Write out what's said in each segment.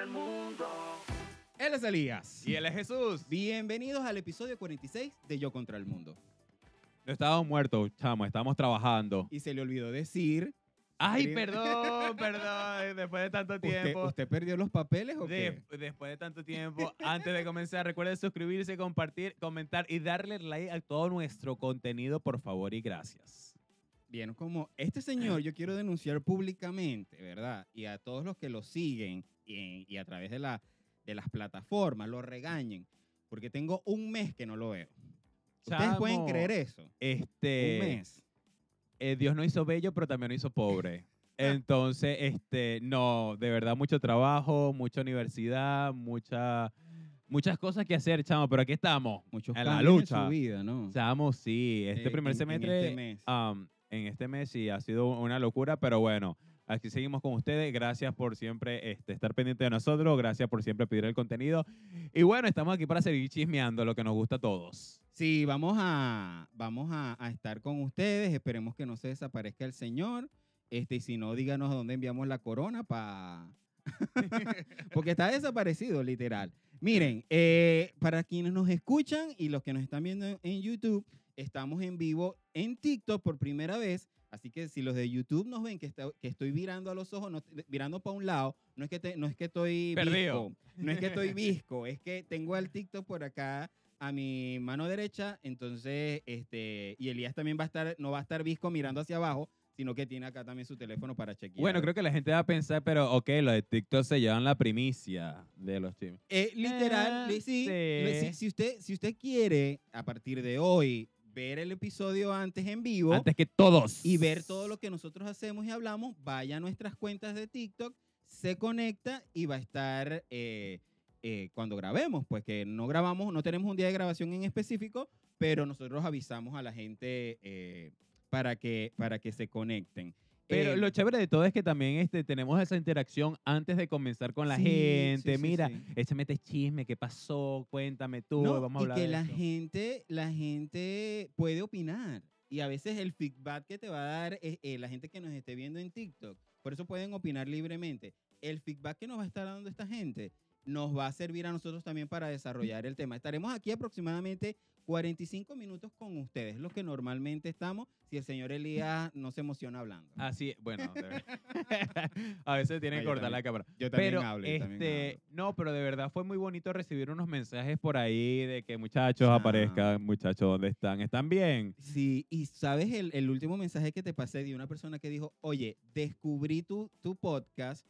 el mundo. Él es Elías. Y él es Jesús. Bienvenidos al episodio 46 de Yo contra el Mundo. No estábamos muertos, chamo, estábamos trabajando. Y se le olvidó decir, Ay, perdón, perdón. Después de tanto ¿usted, tiempo. ¿usted perdió los papeles o qué? de- después de tanto tiempo, antes de comenzar, recuerden suscribirse, compartir, comentar y darle like a todo nuestro contenido, por favor y gracias. Bien, como este señor yo quiero denunciar públicamente, ¿verdad? Y a todos los que lo siguen y, y a través de, la, de las plataformas lo regañen, porque tengo un mes que no lo veo. ¿Ustedes Chamo, pueden creer eso? Este, un mes. eh, Dios no hizo bello, pero también no hizo pobre. Entonces, este, no, de verdad, mucho trabajo, mucha universidad, mucha, muchas cosas que hacer, chamo, pero aquí estamos, Muchos en la lucha. en su vida, ¿no? Chamo, sí, este Eh, primer en- en semestre, este mes. um, en este mes sí ha sido una locura, pero bueno, aquí seguimos con ustedes. Gracias por siempre este, estar pendiente de nosotros, gracias por siempre pedir el contenido. Y bueno, estamos aquí para seguir chismeando lo que nos gusta a todos. Sí, vamos a, vamos a, a estar con ustedes. Esperemos que no se desaparezca el Señor. Este, y si no, díganos a dónde enviamos la corona para. Porque está desaparecido, literal. Miren, eh, para quienes nos escuchan y los que nos están viendo en, en YouTube, estamos en vivo en TikTok por primera vez. Así que si los de YouTube nos ven que, está- que estoy virando a los ojos, no, virando para un lado, no es que, te- no es que estoy Perdido. visco, no es que estoy visco, es que tengo el TikTok por acá a mi mano derecha, entonces, este, y Elías también va a estar, no va a estar visco mirando hacia abajo, sino que tiene acá también su teléfono para chequear. Bueno, creo que la gente va a pensar, pero ok, lo de TikTok se llevan la primicia de los chismes. Eh, literal, Eh, sí, sí. si, si usted, si usted quiere, a partir de hoy, ver el episodio antes en vivo Antes que todos. y ver todo lo que nosotros hacemos y hablamos, vaya a nuestras cuentas de TikTok, se conecta y va a estar eh, eh, cuando grabemos, pues que no grabamos, no tenemos un día de grabación en específico, pero nosotros avisamos a la gente eh, para, que, para que se conecten. Pero Eh, lo chévere de todo es que también este, tenemos esa interacción antes de comenzar con la Sí, gente. sí, Mira, sí. échame este chisme, ¿qué pasó? Cuéntame tú, no, vamos a y hablar que de la esto. gente, la gente puede opinar. Y a veces el feedback que te va a dar eh, eh, la gente que nos esté viendo en TikTok, por eso pueden opinar libremente. El feedback que nos va a estar dando esta gente nos va a servir a nosotros también para desarrollar el tema. Estaremos aquí aproximadamente 45 minutos con ustedes, los que normalmente estamos, si el señor Elías no se emociona hablando. Así, bueno, de verdad. a veces tienen Ah, que cortar la cámara. Yo también Pero, hablo, yo también este, hablo. no, pero de verdad fue muy bonito recibir unos mensajes por ahí de que muchachos Ah. aparezcan, muchachos, ¿dónde están? ¿Están bien? Sí, y sabes el, el último mensaje que te pasé de una persona que dijo, oye, descubrí tu, tu podcast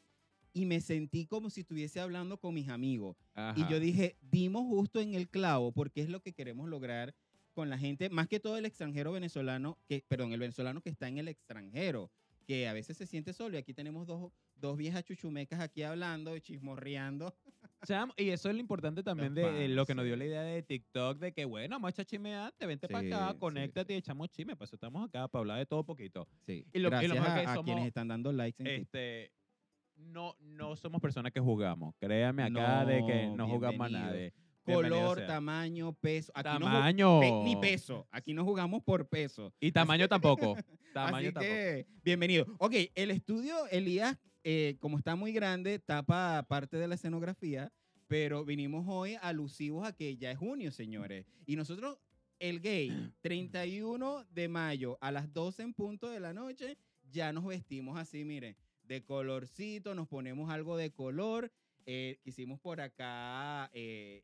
y me sentí como si estuviese hablando con mis amigos. Y yo dije, dimos justo en el clavo porque es lo que queremos lograr con la gente, más que todo el extranjero venezolano, que, perdón, el venezolano que está en el extranjero, que a veces se siente solo. Y aquí tenemos dos, dos viejas chuchumecas aquí hablando, chismorreando. Chamo, y eso es lo importante también de, de lo que nos dio sí. la idea de TikTok, de que bueno, vamos a echar chismeante, vente Sí, para acá, sí, conéctate sí. y echamos chisme. Pues estamos acá para hablar de todo poquito. Sí, Y lo- y lo gracias mejor a, que a somos- quienes están dando likes en. Este, no, no somos personas que jugamos. Créame acá de que no No, jugamos a nadie. Color, tamaño, peso. Aquí no Tamaño. pe- ni peso. Aquí no jugamos por peso. Y tamaño tampoco. Tamaño Así tampoco. bienvenido. Ok, el estudio, Elías, eh, como está muy grande, tapa parte de la escenografía, pero vinimos hoy alusivos a que ya es junio, señores. Y nosotros, el gay, 31 de mayo a las 12 en punto de la noche, ya nos vestimos así, miren, de colorcito, nos ponemos algo de color. Eh, quisimos por acá eh,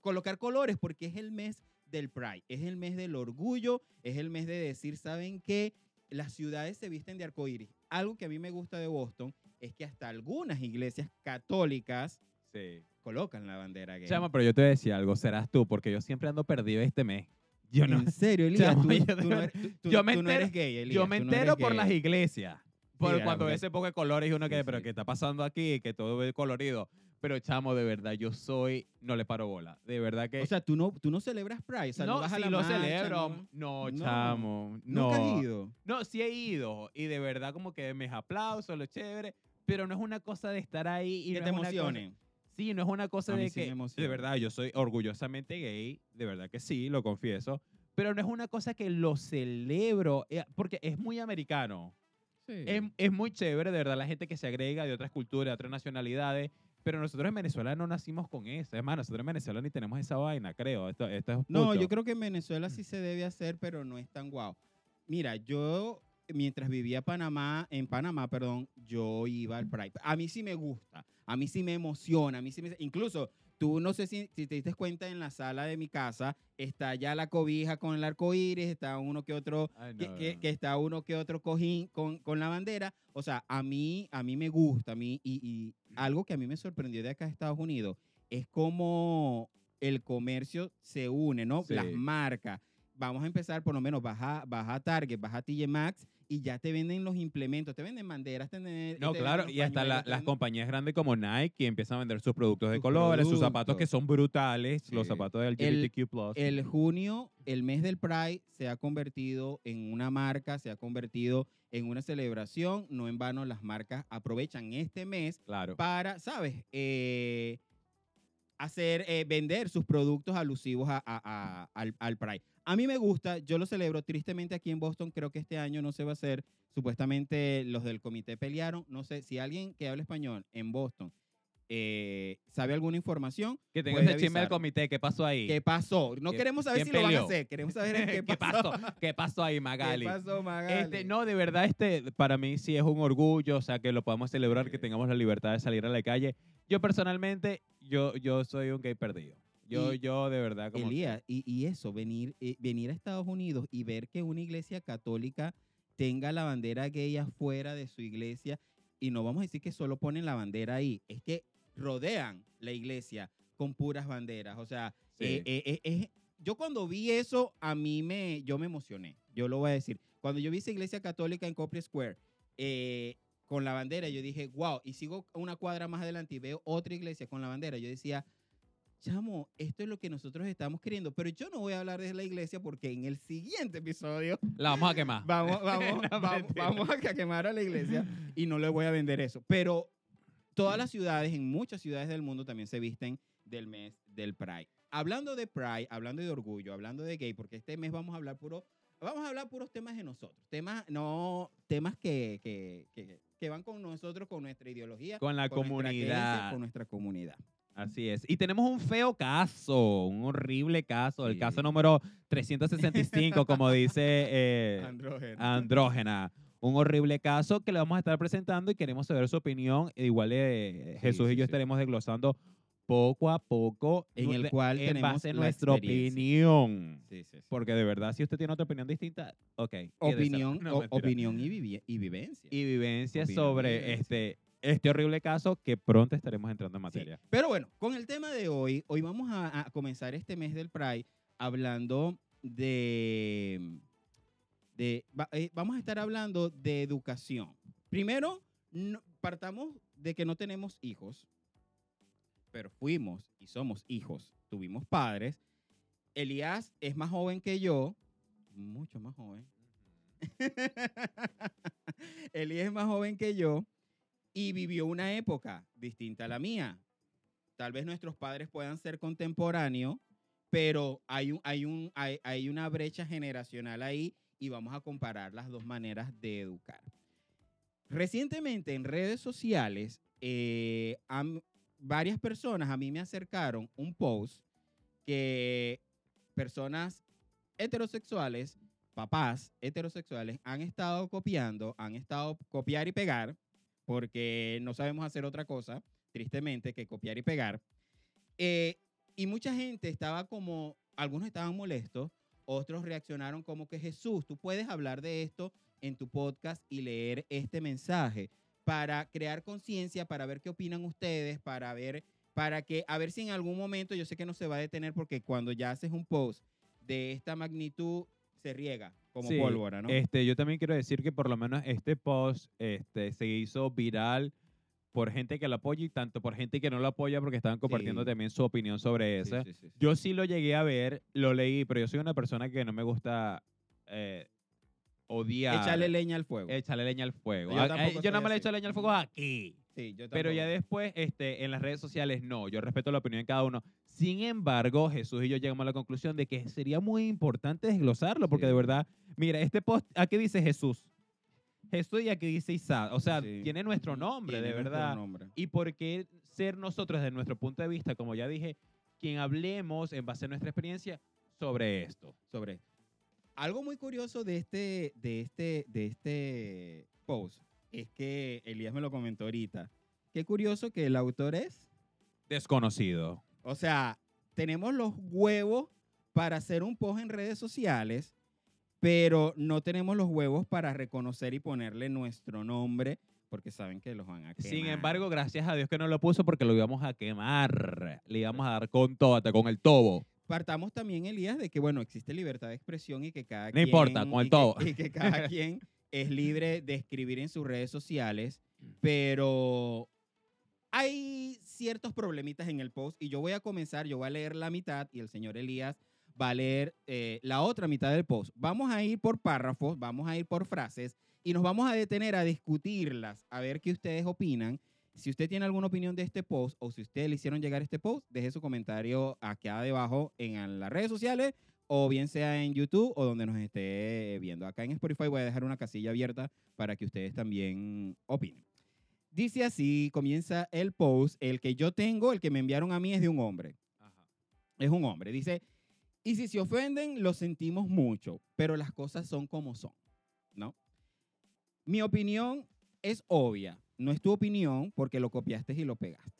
colocar colores porque es el mes del Pride, es el mes del orgullo, es el mes de decir, ¿saben qué? Las ciudades se visten de arcoíris. Algo que a mí me gusta de Boston es que hasta algunas iglesias católicas Sí. colocan la bandera gay. Chama, pero yo te voy a decir algo, serás tú, porque yo siempre ando perdido este mes. Yo no, En serio, Elías, tú, yo tú de no eres, tú- tú- yo me tú no eres gay, Elías. yo me no entero por gay. las iglesias. Por Sí, cuando porque- ve ese poco de colores y uno que, Sí, pero. ¿qué está pasando aquí? Que todo es colorido. Pero chamo, de verdad, yo soy, no le paro bola. De verdad que... O sea, tú no, tú no celebras Pride, o sea, no, no, vas a la lo marcha, celebro. ¿no? No, chamo. No. ¿Nunca has ido? No, sí he ido. Y de verdad, como que me aplauso, lo chévere. Pero no es una cosa de estar ahí y Que no te es una cosa- emocione. Sí, no es una cosa de sí que, de verdad, yo soy orgullosamente gay, de verdad que sí, lo confieso, pero no es una cosa que lo celebro, eh, porque es muy americano. Es, es muy chévere, de verdad, la gente que se agrega de otras culturas, de otras nacionalidades. Pero nosotros en Venezuela no nacimos con eso. Es más, nosotros en Venezuela ni tenemos esa vaina, creo. Esto, esto es No, yo creo que en Venezuela sí se debe hacer, pero no es tan guau. Mira, yo mientras vivía Panamá, en Panamá, perdón, yo iba al Pride. A mí sí me gusta, a mí sí me emociona, a mí sí me... Incluso, tú no sé si, si te diste cuenta en la sala de mi casa, está ya la cobija con el arco iris, está uno que otro Ay, que, no, que- no. que está uno que otro cojín con, con la bandera. O sea, a mí, a mí me gusta, a mí, y, y algo que a mí me sorprendió de acá de Estados Unidos es cómo el comercio se une, ¿no? Sí. Las marcas. Vamos a empezar, por lo menos, baja, baja Target, baja TJ Maxx y ya te venden los implementos, te venden banderas, te venden- No, te claro, venden y hasta la- las compañías grandes como Nike que empiezan a vender sus productos de Sus colores, sus zapatos que son brutales, los zapatos del El- LGBTQ+. El junio, el mes del Pride, se ha convertido en una marca, se ha convertido en una celebración. No en vano, las marcas aprovechan este mes claro. para, ¿sabes? Eh, hacer, eh, vender sus productos alusivos a- a- a- al, al Pride. A mí me gusta, yo lo celebro tristemente aquí en Boston, creo que este año no se va a hacer. Supuestamente los del comité pelearon. No sé si alguien que habla español en Boston eh, sabe alguna información. Que puede ese chisme del comité, ¿qué pasó ahí? ¿Qué pasó? No ¿Qué- queremos saber si lo van a peleó? hacer, queremos saber qué ¿Qué pasó. pasó? ¿Qué pasó ahí, Magali? ¿Qué pasó, Magali? Este, no, de verdad, este, para mí sí es un orgullo, o sea, que lo podamos celebrar, que tengamos la libertad de salir a la calle. Yo personalmente, yo, yo soy un gay perdido. Yo, Y- yo de verdad, como Elías, y, y eso, venir, eh, venir a Estados Unidos y ver que una iglesia católica tenga la bandera gay afuera de su iglesia, y no vamos a decir que solo ponen la bandera ahí, es que rodean la iglesia con puras banderas. O sea, Sí. eh, eh, eh, yo cuando vi eso, a mí me, yo me emocioné, yo lo voy a decir. Cuando yo vi esa iglesia católica en Copley Square, eh, con la bandera, yo dije, wow, y sigo una cuadra más adelante y veo otra iglesia con la bandera, yo decía, chamo, esto es lo que nosotros estamos queriendo, pero yo no voy a hablar de la iglesia porque en el siguiente episodio la vamos a quemar. vamos, vamos, No, vamos, a quemar a la iglesia y no le voy a vender eso. Pero todas las ciudades, en muchas ciudades del mundo también se visten del mes del Pride. Hablando de Pride, hablando de orgullo, hablando de gay, porque este mes vamos a hablar puro, vamos a hablar puros temas de nosotros, temas, no, temas que, que, que, que van con nosotros, con nuestra ideología, Con la con nuestra creencia, comunidad. con nuestra comunidad. Así es. Y tenemos un feo caso, un horrible caso, el Sí. caso número 365, como dice eh. Andrógena. Un horrible caso que le vamos a estar presentando y queremos saber su opinión. Igual eh, Sí, Jesús y yo estaremos desglosando poco a poco En el cual en tenemos base nuestra opinión. Sí, sí, sí. Porque de verdad, si usted tiene otra opinión distinta, ok. Opinión, No, o- mentira. opinión y, vivi- y vivencia. Y Opinión y sobre vivencia. este, este horrible caso que pronto estaremos entrando en Sí, materia. Pero bueno, con el tema de hoy, hoy vamos a, a comenzar este mes del Pride hablando de, de va- eh, vamos a estar hablando de educación. Primero, no- partamos de que no tenemos hijos, pero fuimos y somos hijos, tuvimos padres. Elías es más joven que yo, mucho más joven. Elías es más joven que yo y vivió una época distinta a la mía. Tal vez nuestros padres puedan ser contemporáneos, pero hay, un, hay, un, hay, hay una brecha generacional ahí y vamos a comparar las dos maneras de educar. Recientemente en redes sociales, eh, han- varias personas a mí me acercaron un post que personas heterosexuales, papás heterosexuales, han estado copiando, han estado copiar y pegar, porque no sabemos hacer otra cosa, tristemente, que copiar y pegar. Eh, y mucha gente estaba como, algunos estaban molestos, otros reaccionaron como que Jesús, tú puedes hablar de esto en tu podcast y leer este mensaje para crear conciencia, para ver qué opinan ustedes, para ver, para que, a ver si en algún momento, yo sé que no se va a detener porque cuando ya haces un post de esta magnitud, se riega como Sí, pólvora, ¿no? Este, yo también quiero decir que por lo menos este post este, se hizo viral por gente que lo apoya y tanto por gente que no lo apoya porque estaban compartiendo Sí. también su opinión sobre eso. sí. Yo sí lo llegué a ver, lo leí, pero yo soy una persona que no me gusta eh, odiar. Échale leña al fuego. Echarle leña al fuego. Yo Ah, tampoco eh, Yo, no me le echo leña al fuego aquí. Sí, yo Pero ya después, este, en las redes sociales, no. Yo respeto la opinión de cada uno. Sin embargo, Jesús y yo llegamos a la conclusión de que sería muy importante desglosarlo, porque Sí. de verdad, mira, este post, aquí dice Jesús. Jesús y aquí dice Isaac. O sea, Sí. tiene nuestro nombre, Tiene de verdad. nombre. ¿Y por qué ser nosotros, desde nuestro punto de vista, como ya dije, quien hablemos en base a nuestra experiencia sobre esto? sobre esto. Algo muy curioso de este, de este, de este post es que Elías me lo comentó ahorita. Qué curioso que el autor es. Desconocido. O sea, tenemos los huevos para hacer un post en redes sociales, pero no tenemos los huevos para reconocer y ponerle nuestro nombre, porque saben que los van a quemar. Sin embargo, gracias a Dios que no lo puso porque lo íbamos a quemar. Le íbamos a dar con todo, hasta con el tobo. Partamos también, Elías, de que, bueno, existe libertad de expresión y que cada No quien... importa, con el y que- todo. Y que cada quien es libre de escribir en sus redes sociales, pero hay ciertos problemitas en el post y yo voy a comenzar, yo voy a leer la mitad y el señor Elías va a leer eh, la otra mitad del post. Vamos a ir por párrafos, vamos a ir por frases y nos vamos a detener a discutirlas, a ver qué ustedes opinan. Si usted tiene alguna opinión de este post o si ustedes le hicieron llegar este post, deje su comentario acá debajo en las redes sociales o bien sea en YouTube o donde nos esté viendo. Acá en Spotify voy a dejar una casilla abierta para que ustedes también opinen. Dice así, comienza el post, el que yo tengo, el que me enviaron a mí es de un hombre. Es un hombre. Dice, y si se ofenden, lo sentimos mucho, pero las cosas son como son, ¿no? Mi opinión es obvia. No es tu opinión porque lo copiaste y lo pegaste.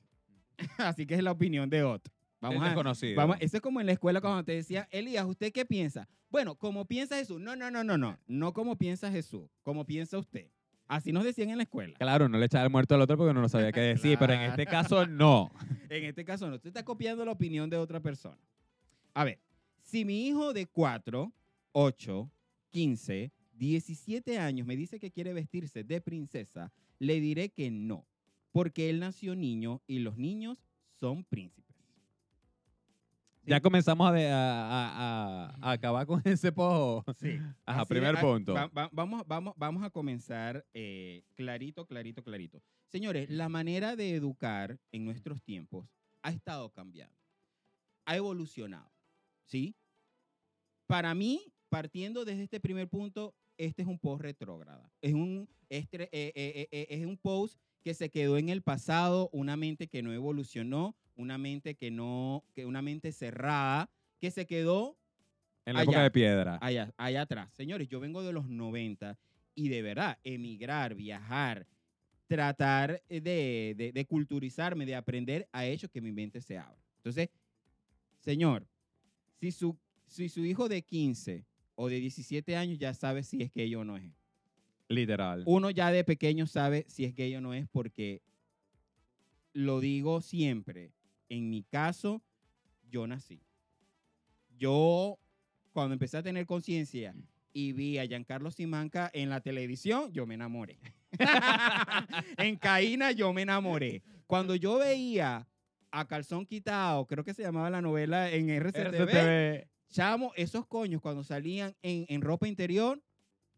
Así que es la opinión de otro. Vamos Es a. Vamos, eso es como en la escuela cuando te decía, Elías, ¿usted qué piensa? Bueno, como piensa Jesús. No, no, no, no, no. No como piensa Jesús, como piensa usted. Así nos decían en la escuela. Claro, no le echaba el muerto al otro porque no lo sabía qué decir, pero en este caso no. En este caso no. Usted está copiando la opinión de otra persona. A ver, si mi hijo de 4, 8, 15, 17 años me dice que quiere vestirse de princesa, le diré que no, porque él nació niño y los niños son príncipes. Ya comenzamos a, de- a- a- a- a acabar con ese pojo. Sí. Ajá, Así primer de- punto. va- va- vamos, vamos, vamos a comenzar eh, clarito, clarito, clarito. Señores, la manera de educar en nuestros tiempos ha estado cambiando, ha evolucionado, ¿sí? Para mí, partiendo desde este primer punto, este es un post retrógrada. Es un, este- eh, eh, eh, es un post que se quedó en el pasado, una mente que no evolucionó, una mente que no, que una mente cerrada, que se quedó En la allá. época de piedra. allá, allá atrás. Señores, yo vengo de los 90 y de verdad, emigrar, viajar, tratar de, de- de culturizarme, de aprender, ha hecho que mi mente se abra. Entonces, señor, si su, si su hijo de 15 o de 17 años ya sabe si es gay o no es. Literal. Uno ya de pequeño sabe si es gay o no es porque lo digo siempre. En mi caso, yo nací. Yo, cuando empecé a tener conciencia y vi a Giancarlo Simanca en la televisión, yo me enamoré. en Caína, yo me enamoré. Cuando yo veía a Calzón Quitado, creo que se llamaba la novela en RCTV, RCTV. chamo, esos coños cuando salían en, en ropa interior,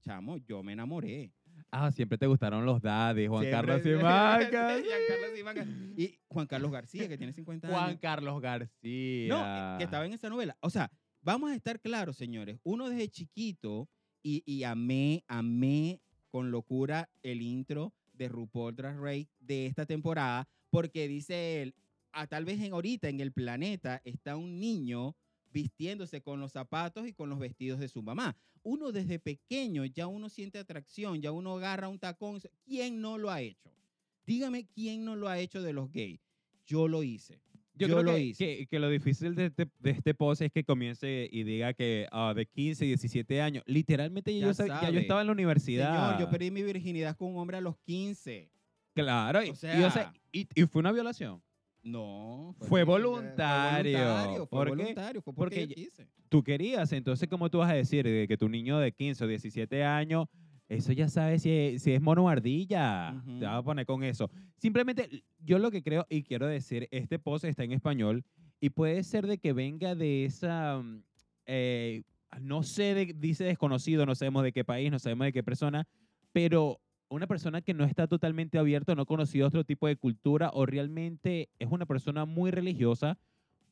chamo, yo me enamoré. Ah, siempre te gustaron los daddies, Juan Siempre- Carlos Simancas. Simancas. Y Juan Carlos García, que tiene 50 Juan años. Carlos García. No, que estaba en esa novela. O sea, vamos a estar claros, señores. Uno desde chiquito, y, y amé, amé con locura el intro de RuPaul Drag Race de esta temporada, porque dice él, ah, tal vez en ahorita en el planeta está un niño vistiéndose con los zapatos y con los vestidos de su mamá. Uno desde pequeño ya uno siente atracción, ya uno agarra un tacón. ¿Quién no lo ha hecho? Dígame quién no lo ha hecho de los gays. Yo lo hice. Yo, Yo creo lo que, hice. que- que lo difícil de este, de este post es que comience y diga que ah, de 15, 17 años, literalmente ya, yo, sab- ya yo sabe. estaba en la universidad. Señor, yo perdí mi virginidad con un hombre a los 15. Claro, y, O y, sea- y- y fue una violación. No. Fue mi- voluntario. Fue voluntario, fue voluntario, fue Porque porque yo ya- quise. Tú querías, entonces, ¿cómo tú vas a decir de que tu niño de 15 o 17 años, eso ya sabes si es, si es mono ardilla? Te vas a poner con eso. Simplemente, yo lo que creo y quiero decir, este post está en español y puede ser de que venga de esa, mm, eh, no sé, de- dice desconocido, no sabemos de qué país, no sabemos de qué persona, pero una persona que no está totalmente abierta, no ha conocido otro tipo de cultura o realmente es una persona muy religiosa,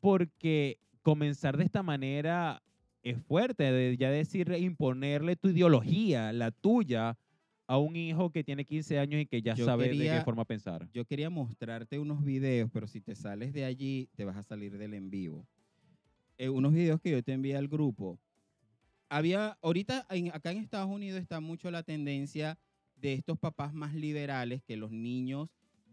porque comenzar de esta manera es fuerte, de ya decir imponerle tu ideología, la tuya, a un hijo que tiene 15 años y que ya Yo sabe de qué forma pensar? Yo quería mostrarte unos videos, pero si te sales de allí, te vas a salir del en vivo. Eh, unos videos que yo te envié al grupo. Había, ahorita en- acá en Estados Unidos está mucho la tendencia de estos papás más liberales que los niños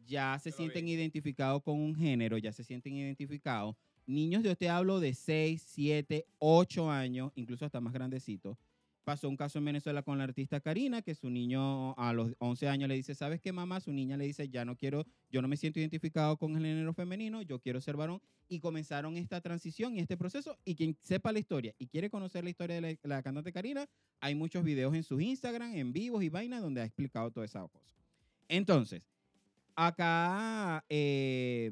ya se sienten identificados con un género, ya se sienten identificados. Niños, yo te hablo de 6, 7, 8 años, incluso hasta más grandecitos. Pasó un caso en Venezuela con la artista Karina, que su niño a los 11 años le dice, ¿sabes qué, mamá? Su niña le dice, ya no quiero, yo no me siento identificado con el género femenino, yo quiero ser varón. Y comenzaron esta transición y este proceso. Y quien sepa la historia y quiere conocer la historia de la, cantante Karina, hay muchos videos en sus Instagram, en vivos y vainas, donde ha explicado toda esa cosa. Entonces, acá eh,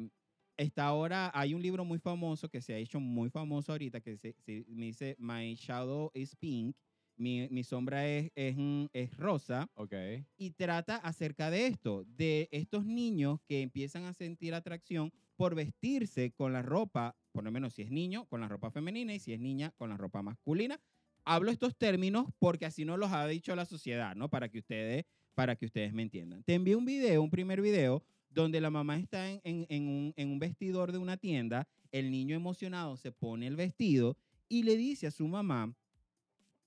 está ahora, hay un libro muy famoso que se ha hecho muy famoso ahorita, que se, se- me dice My Shadow is Pink, mi, mi sombra es, es, es rosa, Ok. y trata acerca de esto, de estos niños que empiezan a sentir atracción por vestirse con la ropa, por lo menos si es niño, con la ropa femenina y si es niña, con la ropa masculina. Hablo estos términos porque así nos los ha dicho la sociedad, ¿no? Para que ustedes, para que ustedes me entiendan. Te envié un video, un primer video, donde la mamá está en, en- en un, en un vestidor de una tienda, el niño emocionado se pone el vestido y le dice a su mamá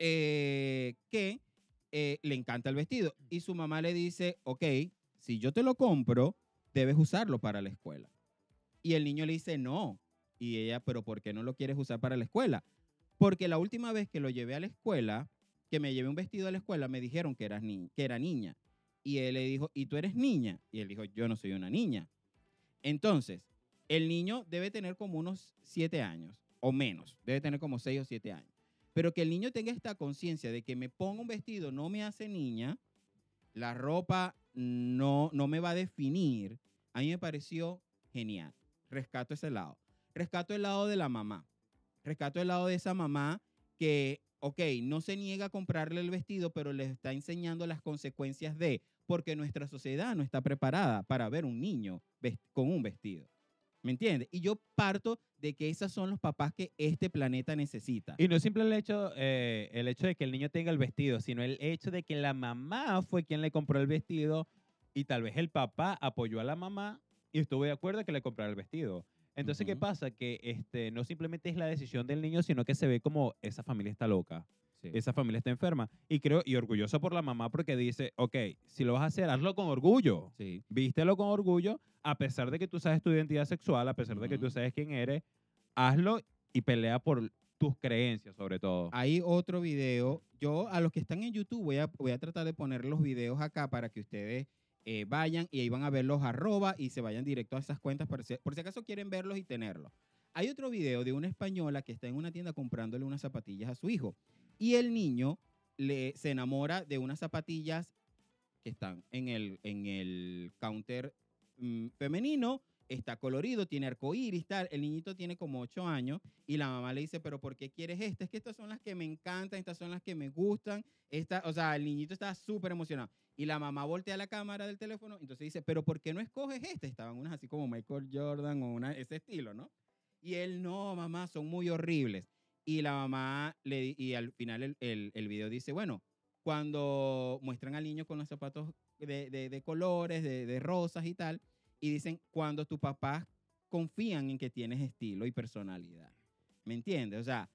eh, que eh, le encanta el vestido. Y su mamá le dice, ok, si yo te lo compro, debes usarlo para la escuela. Y el niño le dice, no. Y ella, pero ¿por qué no lo quieres usar para la escuela? Porque la última vez que lo llevé a la escuela, que me llevé un vestido a la escuela, me dijeron que, eras ni que era niña. Y él le dijo, ¿y tú eres niña? Y él dijo, yo no soy una niña. Entonces, el niño debe tener como unos siete años o menos, debe tener como seis o siete años. Pero que el niño tenga esta conciencia de que me ponga un vestido no me hace niña, la ropa no, no me va a definir, a mí me pareció genial. Rescato ese lado. Rescato el lado de la mamá. Rescato el lado de esa mamá que, ok, no se niega a comprarle el vestido, pero le está enseñando las consecuencias de, porque nuestra sociedad no está preparada para ver un niño con un vestido. ¿Me entiendes? Y yo parto de que esos son los papás que este planeta necesita. Y no es simple el hecho, eh, el hecho de que el niño tenga el vestido, sino el hecho de que la mamá fue quien le compró el vestido y tal vez el papá apoyó a la mamá y estuvo de acuerdo en que le comprara el vestido. Entonces, ¿qué pasa? Que este, no simplemente es la decisión del niño, sino que se ve como esa familia está loca, Sí. esa familia está enferma. Y creo, y orgulloso por la mamá porque dice, ok, si lo vas a hacer, hazlo con orgullo. Sí. Vístelo con orgullo, a pesar de que tú sabes tu identidad sexual, a pesar de que tú sabes quién eres, hazlo y pelea por tus creencias sobre todo. Hay otro video. Yo a los que están en YouTube voy a, voy a tratar de poner los videos acá para que ustedes eh, vayan y ahí van a ver los arroba y se vayan directo a esas cuentas por si, por si acaso quieren verlos y tenerlos. Hay otro video de una española que está en una tienda comprándole unas zapatillas a su hijo y el niño le, se enamora de unas zapatillas que están en el, en el counter mm, femenino, está colorido, tiene arcoíris, tal. El niñito tiene como 8 años y la mamá le dice, pero ¿por qué quieres esta? Es que estas son las que me encantan, estas son las que me gustan. Esta, o sea, el niñito está súper emocionado. Y la mamá voltea la cámara del teléfono, entonces dice, pero ¿por qué no escoges este? Estaban unas así como Michael Jordan o una, ese estilo, ¿no? Y él, no, mamá, son muy horribles. Y la mamá, le, y al final el, el, el video dice, bueno, cuando muestran al niño con los zapatos de, de- de colores, de, de rosas y tal, y dicen, cuando tus papás confían en que tienes estilo y personalidad. ¿Me entiendes? O sea,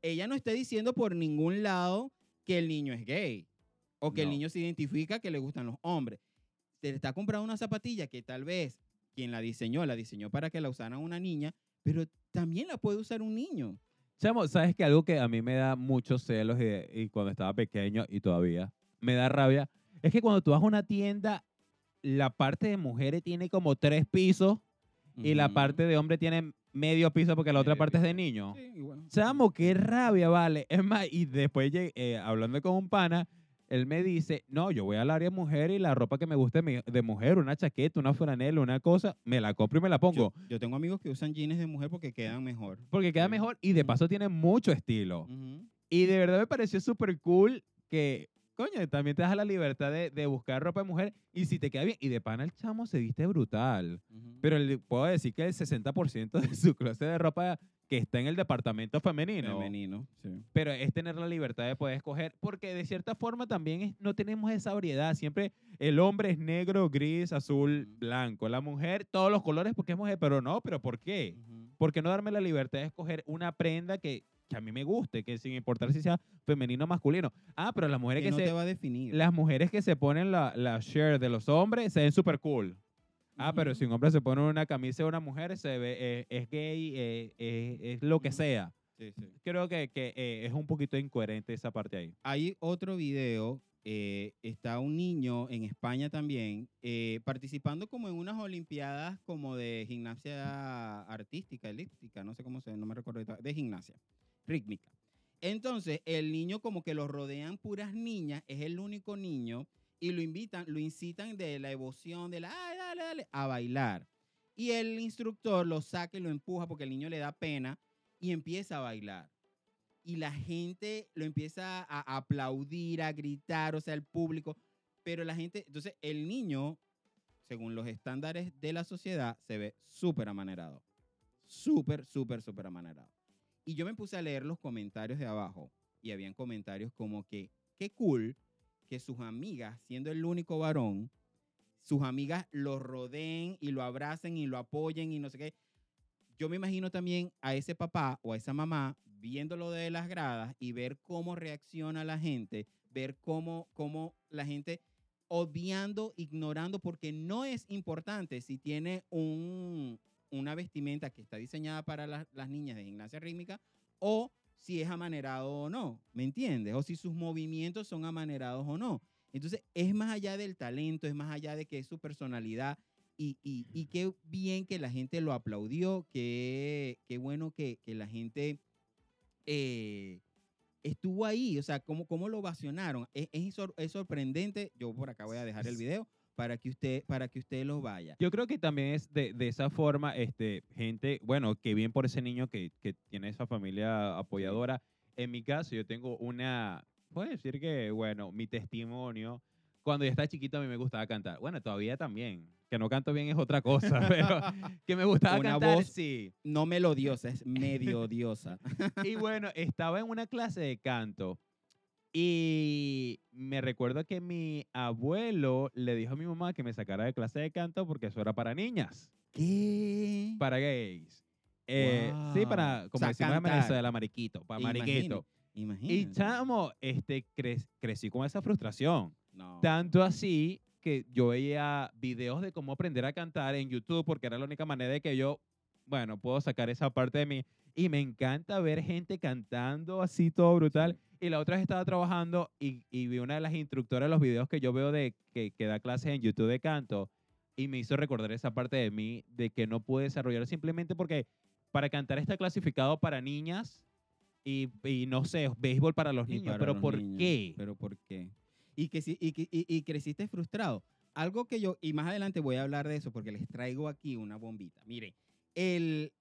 ella no está diciendo por ningún lado que el niño es gay o que el niño se identifica que le gustan los hombres. Se le está comprando una zapatilla que tal vez quien la diseñó, la diseñó para que la usara una niña, pero también la puede usar un niño. Chamo, ¿sabes que algo que a mí me da muchos celos y, y cuando estaba pequeño y todavía me da rabia? Es que cuando tú vas a una tienda, la parte de mujeres tiene como tres pisos y la parte de hombre tiene medio piso porque la otra parte es de niño. Sí, bueno. Chamo, qué rabia, vale. Es más, y después eh, hablando con un pana, él me dice, no, yo voy al área mujer y la ropa que me guste de mujer, una chaqueta, una franela, una cosa, me la compro y me la pongo. Yo, yo tengo amigos que usan jeans de mujer porque quedan mejor. porque queda Sí. mejor y de paso tiene mucho estilo. Y de verdad me pareció súper cool que, coño, también te das la libertad de, de buscar ropa de mujer y si te queda bien. Y de pana el chamo se viste brutal. Pero el- puedo decir que el 60% de su closet de ropa que está en el departamento femenino. Femenino, sí. Pero es tener la libertad de poder escoger, porque de cierta forma también es- no tenemos esa variedad. Siempre el hombre es negro, gris, azul, blanco. La mujer, todos los colores porque es mujer, pero no, pero ¿por qué? Ujú. ¿Por qué no darme la libertad de escoger una prenda que, que a mí me guste, que sin importar si sea femenino o masculino? Ah, pero las mujeres Que que, no se, te va a definir. las mujeres que se ponen la, la shirt de los hombres se ven súper cool. Ah, pero si un hombre se pone una camisa de una mujer, se ve, eh, es gay, eh, eh, es lo que sea. Sí, sí. Creo que, que, eh, es un poquito incoherente esa parte ahí. Hay otro video, eh, está un niño en España también, eh, participando como en unas olimpiadas como de gimnasia artística, elíptica, no sé cómo se, no me recuerdo, de gimnasia, rítmica. Entonces, el niño como que lo rodean puras niñas, es el único niño, y lo invitan, lo incitan de la emoción, de la, dale, dale, a bailar. Y el instructor lo saca y lo empuja porque el niño le da pena y empieza a bailar y la gente lo empieza a aplaudir, a gritar, o sea, el público, pero la gente, entonces el niño, según los estándares de la sociedad, se ve súper amanerado, súper, súper, súper amanerado. Y yo me puse a leer los comentarios de abajo y habían comentarios como que, qué cool que sus amigas, siendo el único varón, sus amigas lo rodeen y lo abracen y lo apoyen y no sé qué. Yo me imagino también a ese papá o a esa mamá viéndolo de las gradas y ver cómo reacciona la gente, ver cómo, cómo la gente obviando, ignorando, porque no es importante si tiene un, una vestimenta que está diseñada para las, las niñas de gimnasia rítmica o si es amanerado o no, ¿me entiendes? O si sus movimientos son amanerados o no. Entonces, es más allá del talento, es más allá de que es su personalidad, y, y, y qué bien que la gente lo aplaudió, qué, qué bueno que, que la gente eh, estuvo ahí, o sea, cómo, cómo lo ovacionaron. Es, es sorprendente, yo por acá voy a dejar el video para que usted, para que usted lo vaya. Yo creo que también es de, de esa forma, este, gente, bueno, que bien por ese niño que, que tiene esa familia apoyadora. En mi caso, yo tengo una, puedo decir que, bueno, mi testimonio, cuando yo estaba chiquito a mí me gustaba cantar. Bueno, todavía también. Que no canto bien es otra cosa, pero que me gustaba Una cantar, voz- sí. No melodiosa, es medio odiosa. Y bueno, estaba en una clase de canto y me recuerdo que mi abuelo le dijo a mi mamá que me sacara de clase de canto porque eso era para niñas, ¿Qué? para gays. Eh, Sí, para, Wow. O como sea, decimos en. Venezuela, mariquito, para mariquito. Y Imagínate. chamo, este, cre- crecí con esa frustración. No. Tanto así que yo veía videos de cómo aprender a cantar en YouTube porque era la única manera de que yo, bueno, puedo sacar esa parte de mí. Y me encanta ver gente cantando así todo brutal. Y la otra vez estaba trabajando y, y vi una de las instructoras de los videos que yo veo de que, que da clases en YouTube de canto y me hizo recordar esa parte de mí de que no pude desarrollar simplemente porque para cantar está clasificado para niñas y, y no sé, béisbol para los niños. para Pero los ¿por niños. qué? Pero ¿por qué? Y que y, y- y creciste frustrado. Algo que yo, y más adelante voy a hablar de eso porque les traigo aquí una bombita. Mire, el,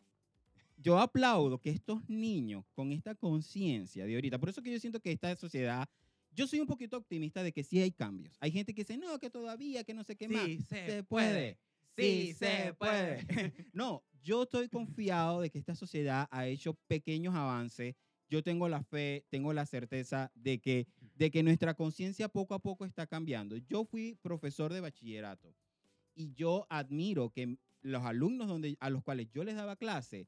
yo aplaudo que estos niños con esta conciencia de ahorita, por eso que yo siento que esta sociedad, yo soy un poquito optimista de que sí hay cambios. Hay gente que dice, no, que todavía, que no sé qué más. Sí, se puede. Sí, se puede. no, yo estoy confiado de que esta sociedad ha hecho pequeños avances. Yo tengo la fe, tengo la certeza de que, de que nuestra conciencia poco a poco está cambiando. Yo fui profesor de bachillerato y yo admiro que los alumnos donde, a los cuales yo les daba clase,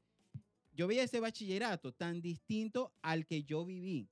yo veía ese bachillerato tan distinto al que yo viví,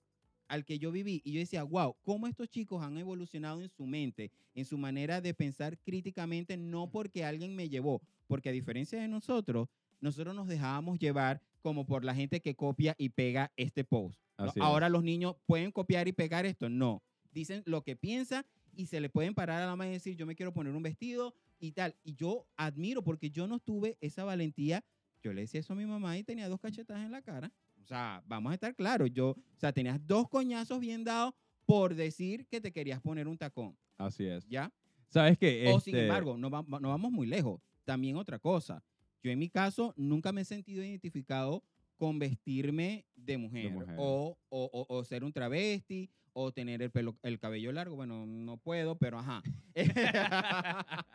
al que yo viví. Y yo decía, wow, cómo estos chicos han evolucionado en su mente, en su manera de pensar críticamente, no porque alguien me llevó, porque a diferencia de nosotros, nosotros nos dejábamos llevar como por la gente que copia y pega este post. ¿no? Así es. Ahora los niños pueden copiar y pegar esto. No, dicen lo que piensan y se le pueden parar a la mano y decir, yo me quiero poner un vestido y tal. Y yo admiro porque yo no tuve esa valentía. Yo le decía eso a mi mamá y tenía dos cachetadas en la cara. O sea, vamos a estar claros. Yo, o sea, tenías dos coñazos bien dados por decir que te querías poner un tacón, Así es. ¿ya? ¿Sabes qué? O sin Este, embargo, no, va- no vamos muy lejos. También otra cosa. Yo en mi caso nunca me he sentido identificado con vestirme de mujer, mujer. O, o, o- o ser un travesti o tener el pelo, el cabello largo. Bueno, no puedo, pero ajá.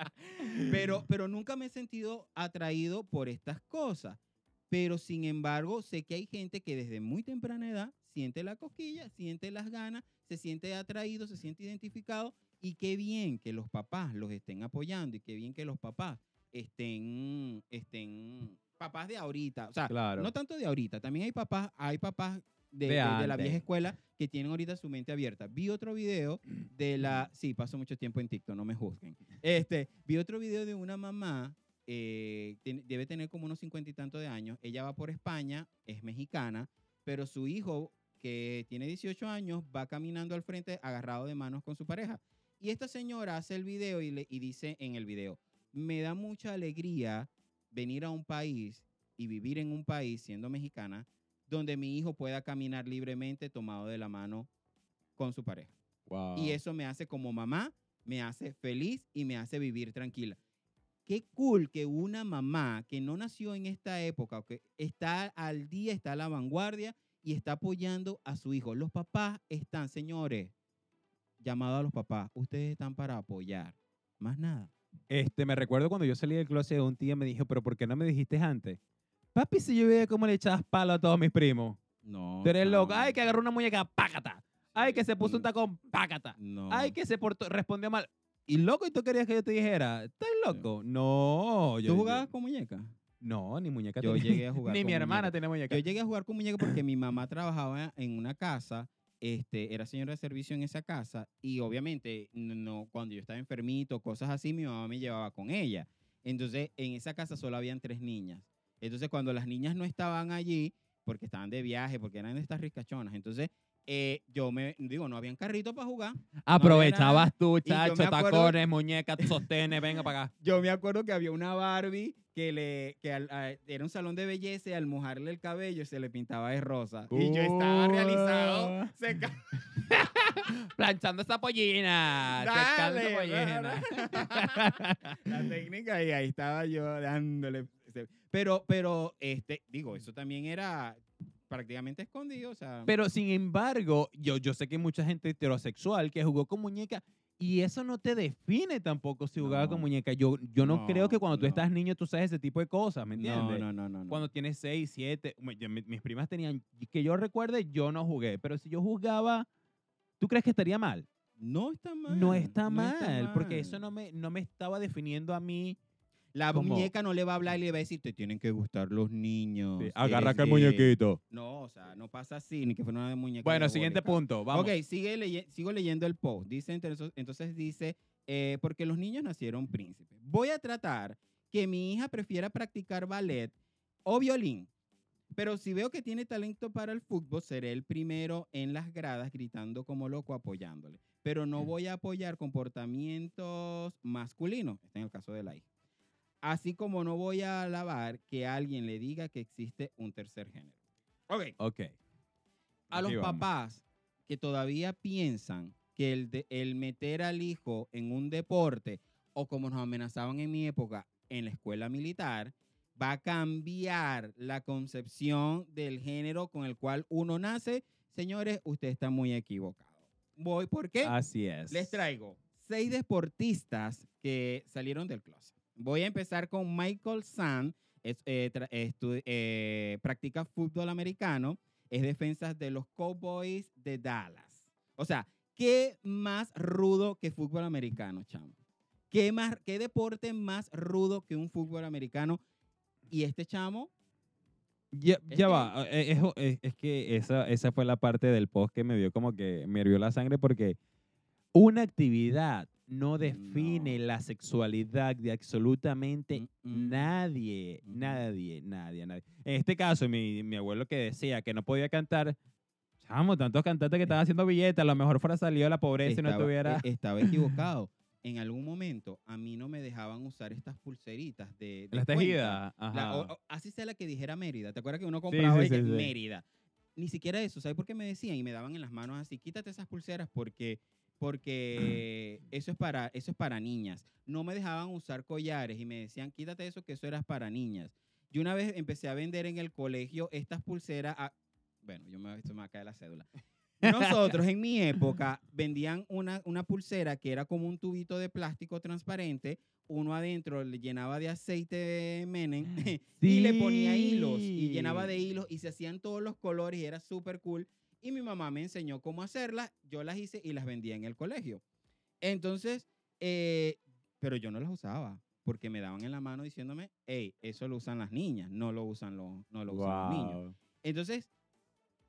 pero, pero nunca me he sentido atraído por estas cosas. pero sin embargo sé que hay gente que desde muy temprana edad siente la cosquilla, siente las ganas, se siente atraído, se siente identificado y qué bien que los papás los estén apoyando y qué bien que los papás estén, estén papás de ahorita, o sea, Claro. no tanto de ahorita, también hay papás, hay papás de, De de- de la vieja escuela que tienen ahorita su mente abierta. Vi otro video de la, sí, paso mucho tiempo en TikTok, no me juzguen. Este, vi otro video de una mamá, eh, tiene- debe tener como unos cincuenta y tantos de años, ella va por España, es mexicana, pero su hijo, que tiene 18 años, va caminando al frente agarrado de manos con su pareja. Y esta señora hace el video y, le, y dice en el video, me da mucha alegría venir a un país y vivir en un país siendo mexicana donde mi hijo pueda caminar libremente tomado de la mano con su pareja. Wow. Y eso me hace como mamá, me hace feliz y me hace vivir tranquila. Qué cool que una mamá que no nació en esta época, que está al día, está a la vanguardia y está apoyando a su hijo. Los papás están, señores, llamado a los papás, ustedes están para apoyar, más nada. Este, me recuerdo cuando yo salí del closet, un tío me dijo, pero ¿por qué no me dijiste antes? Papi, si yo veía cómo le echabas palo a todos mis primos. No. Tú eres loco. Ay, que agarró una muñeca, pácata. Ay, que se puso un tacón, pácata. No. Ay, que se portó, respondió mal. Y loco, ¿y tú querías que yo te dijera? ¿Estás loco? No. Yo, ¿Tú jugabas yo- con muñeca? No, ni muñeca Yo tenía. llegué a jugar Ni con mi hermana muñeca. tenía muñeca. Yo llegué a jugar con muñeca porque mi mamá trabajaba en una casa, este, era señora de servicio en esa casa y obviamente no- cuando yo estaba enfermito, cosas así, mi mamá me llevaba con ella. Entonces, en esa casa solo habían tres niñas. Entonces, cuando las niñas no estaban allí, porque estaban de viaje, porque eran de estas ricachonas, entonces eh, yo me, digo, no habían carrito para jugar. Aprovechabas tú, chacho, acuerdo- tacones, muñecas, sostenes, venga para acá. Yo me acuerdo que había una Barbie que, le, que al- a- era un salón de belleza y al mojarle el cabello se le pintaba de rosa. Y yo estaba realizado. Seca- Planchando esa pollina. esa pollina. La técnica y ahí estaba yo dándole. Pero, pero, este, digo, eso también era prácticamente escondido, o sea. Pero sin embargo, yo, yo sé que hay mucha gente heterosexual que jugó con muñeca y eso no te define tampoco si jugaba No. con muñeca. Yo, yo no, No, creo que cuando tú no. estás niño tú sabes ese tipo de cosas, ¿me entiendes? no, no, no. Cuando tienes 6, 7, mis primas tenían, que yo recuerde, yo no jugué, pero si yo jugaba, ¿tú crees que estaría mal? no está mal. no está mal, porque mal. eso no me, no me estaba definiendo a mí. La ¿Cómo? muñeca no le va a hablar y le va a decir, te tienen que gustar los niños. Agarra que el gay". muñequito. No, o sea, no pasa así, ni que fuera una muñeca. Bueno, siguiente punto, vamos. Ok, sigue leye- sigo leyendo el post. Dice, entonces, entonces dice, eh, porque los niños nacieron príncipes. Voy a tratar que mi hija prefiera practicar ballet o violín. Pero si veo que tiene talento para el fútbol, seré el primero en las gradas gritando como loco apoyándole. Pero no voy a apoyar comportamientos masculinos. Este es el caso de la hija. Así como no voy a alabar que alguien le diga que existe un tercer género. Ok. Ok. A los vamos. papás que todavía piensan que el, de- el meter al hijo en un deporte o como nos amenazaban en mi época en la escuela militar, va a cambiar la concepción del género con el cual uno nace. Señores, usted está muy equivocado. Voy porque Así es. les traigo seis deportistas que salieron del closet. Voy a empezar con Michael Sand, es, eh, eh, practica fútbol americano, es defensa de los Cowboys de Dallas. O sea, ¿qué más rudo que fútbol americano, chamo? ¿Qué, más, ¿Qué deporte más rudo que un fútbol americano? Y este chamo, Ya, va, eh, es, es- es que esa, esa fue la parte del post que me dio como que me hirvió la sangre porque una actividad no define No. la sexualidad de absolutamente Mm, mm. nadie, nadie, nadie, nadie. En este caso, mi, mi abuelo que decía que no podía cantar, chamo, tantos cantantes que estaban haciendo billetes, a lo mejor fuera salido de la pobreza y no estaba, tuviera... eh, estaba equivocado. En algún momento a mí no me dejaban usar estas pulseritas de, de las tejidas. Así sea la que dijera Mérida. ¿Te acuerdas que uno compraba sí, sí. Mérida? Ni siquiera eso. ¿Sabes por qué me decían? Y me daban en las manos así, quítate esas pulseras porque, porque eso, es para, eso es para niñas. No me dejaban usar collares y me decían, quítate eso que eso era para niñas. Yo una vez empecé a vender en el colegio estas pulseras. a- bueno, yo me, esto me va a caer la cédula. Nosotros en mi época vendían una, una pulsera que era como un tubito de plástico transparente uno adentro le llenaba de aceite Menem y le ponía hilos y llenaba de hilos y se hacían todos los colores y era súper cool. Y mi mamá me enseñó cómo hacerlas, yo las hice y las vendía en el colegio. Entonces, eh, pero yo no las usaba porque me daban en la mano diciéndome, hey, eso lo usan las niñas, no lo usan los, no lo usan los niños. Entonces,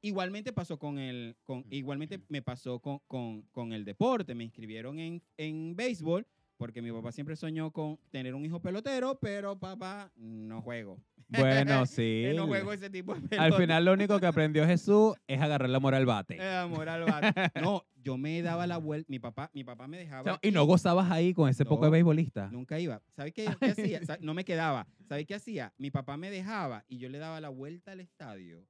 igualmente pasó con el, con, igualmente me pasó con, con, con el deporte. Me inscribieron en, en béisbol porque mi papá siempre soñó con tener un hijo pelotero, pero papá, no juego. Bueno, sí. No juego ese tipo de pelota. Al final lo único que aprendió Jesús es agarrar la moral al bate. Eh, amor al bate. No, yo me daba la vuelta, mi papá, mi papá me O dejaba sea, y no gozabas ahí con ese poco de beisbolista. Nunca iba. ¿Sabes qué, qué hacía? No me quedaba. ¿Sabes qué hacía? Mi papá me dejaba y yo le daba la vuelta al estadio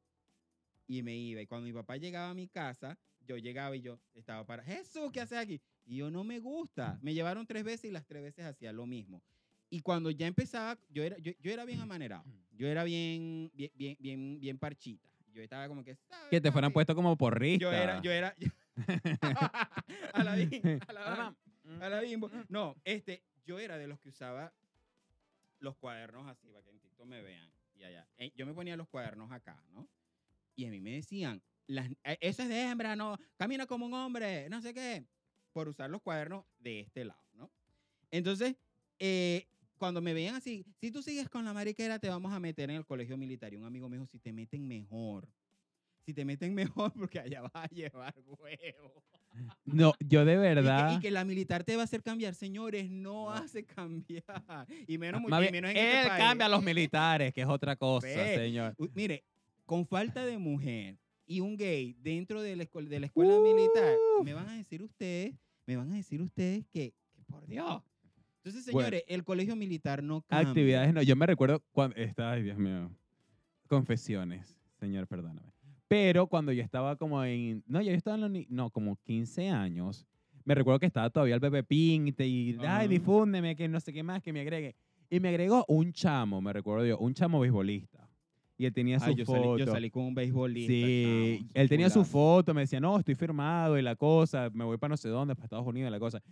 y me iba. Y cuando mi papá llegaba a mi casa, yo llegaba y yo estaba para, Jesús, ¿qué haces aquí? Y yo no me gusta. Me llevaron tres veces y las tres veces hacía lo mismo. Y cuando ya empezaba, yo era, yo, yo era bien amanerado. Yo era bien, bien, bien, bien, bien parchita. Yo estaba como que, ¿sabes, Que te fueran puesto como porrista. Yo era, yo era. a la bim- a la- a la bimbo. No, este, yo era de los que usaba los cuadernos así, para que en TikTok me vean. Y allá. Eh, Yo me ponía los cuadernos acá, ¿no? Y a mí me decían, las, eh, eso es de hembra, no, camina como un hombre, no sé qué, por usar los cuadernos de este lado, ¿no? Entonces, eh, cuando me veían así, si tú sigues con la mariquera, te vamos a meter en el colegio militar. Y un amigo me dijo, si te meten mejor. Si te meten mejor, porque allá vas a llevar huevo. No, yo de Y que- verdad. Y que, la militar te va a hacer cambiar. Señores, no, hace cambiar. Y menos, mu- Más y bien, menos en este él país. cambia a los militares, que es otra cosa, Ve. señor. Mire, con falta de mujer y un gay dentro de la, escuela, de la escuela militar, me van a decir ustedes, me van a decir ustedes que, que por Dios. Entonces, Bueno. señores, el colegio militar no cambia. Actividades, no. Yo me recuerdo cuando. Está, ay, Dios mío. Confesiones, señor, perdóname. Pero cuando yo estaba como en. No, yo estaba en la No, como 15 años. Me recuerdo que estaba todavía el bebé Pinte y. Ajá. Ay, difúndeme, que no sé qué más, que me agregue. Y me agregó un chamo, me recuerdo yo, un chamo beisbolista. Y él tenía su Ay, yo, foto. salí, yo salí con un beisbolista. Sí, chamo, él tenía su foto, me decía, no, estoy firmado y la cosa, me voy para no sé dónde, para Estados Unidos y la cosa.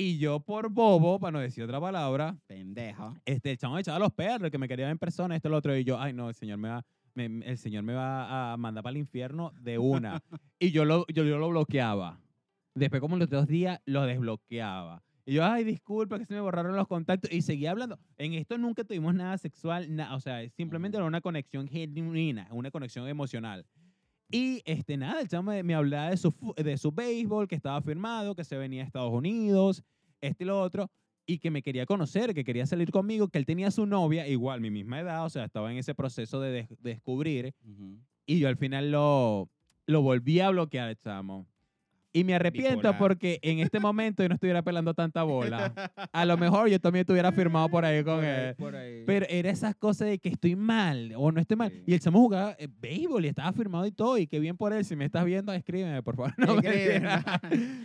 Y yo por bobo, para no decir otra palabra, Pendeja. este, el chamo echaba los perros, que me quería ver en persona, esto, lo otro, y yo, ay, no, el señor me va, me- el señor me va a mandar para el infierno de una. y yo lo, yo, yo lo bloqueaba. Después, como los dos días, lo desbloqueaba. Y yo, ay, disculpa que se me borraron los contactos. Y seguía hablando. En esto nunca tuvimos nada sexual, na- o sea, simplemente era una conexión genuina, una conexión emocional. Y este, nada, el chamo me, hablaba de su, de su béisbol, que estaba firmado, que se venía a Estados Unidos, este y lo otro, y que me quería conocer, que quería salir conmigo, que él tenía su novia, igual, mi misma edad, o sea, estaba en ese proceso de des- descubrir, Ujú. y yo al final lo, lo volví a bloquear, chamo. Y me arrepiento porque en este momento yo no estuviera pelando tanta bola. A lo mejor yo también estuviera firmado por ahí con Por ahí, él. por ahí. Pero era esas cosas de que estoy mal o no estoy mal. Sí. Y el chamo jugaba eh, béisbol y estaba firmado y todo. Y qué bien por él. Si me estás viendo, escríbeme, por favor. No, mentira.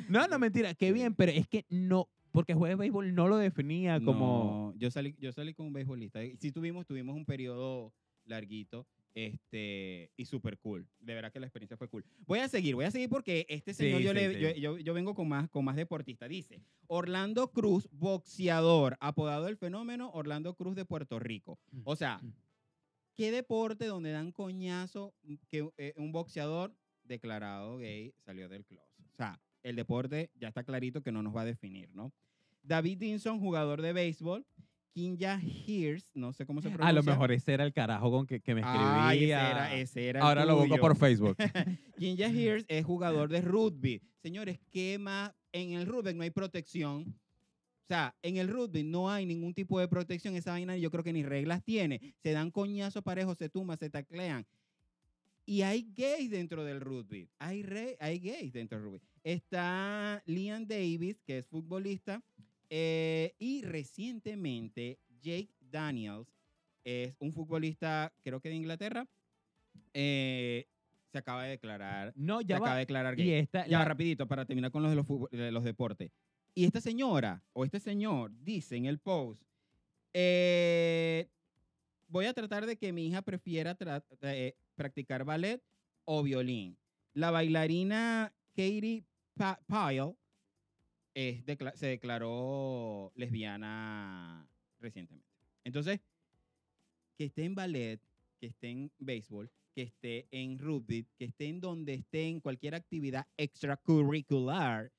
no, no, mentira. Qué bien, pero es que no, porque juega de béisbol no lo definía como... No, yo salí, yo salí con un beisbolista. Sí tuvimos, tuvimos un periodo larguito este, y súper cool. De verdad que la experiencia fue cool. Voy a seguir, voy a seguir porque este señor Sí, yo, sí, le- sí. Yo, yo- yo vengo con más, con más deportista. Dice, Orlando Cruz, boxeador, apodado el fenómeno Orlando Cruz de Puerto Rico. O sea, ¿qué deporte donde dan coñazo que eh, un boxeador declarado gay salió del closet? O sea, el deporte ya está clarito que no nos va a definir, ¿no? David Dinson, jugador de béisbol. Kinja Hears, no sé cómo se pronuncia. A lo mejor ese era el carajo con que, que me escribía. Ay, ese era, ese era el Ahora lo busco por Facebook. Kinja Hears es jugador de rugby. Señores, ¿qué más? En el rugby no hay protección. O sea, en el rugby no hay ningún tipo de protección. Esa vaina yo creo que ni reglas tiene. Se dan coñazos parejos, se tumban, se taclean. Y hay gays dentro del rugby. Hay, re- hay gays dentro del rugby. Está Liam Davis, que es futbolista. Eh, y recientemente Jake Daniels es un futbolista, creo que de Inglaterra. eh, se acaba de declarar. No, Se ya acaba va. de declarar Y gay. esta, Ya, la- rapidito, para terminar con los de los, de los deportes. Y esta señora o este señor dice en el post, eh, voy a tratar de que mi hija prefiera eh, practicar ballet o violín. La bailarina Katie Pyle es decla- se declaró lesbiana recientemente. Entonces, que esté en ballet, que esté en béisbol, que esté en rugby, que esté en donde esté en cualquier actividad extracurricular,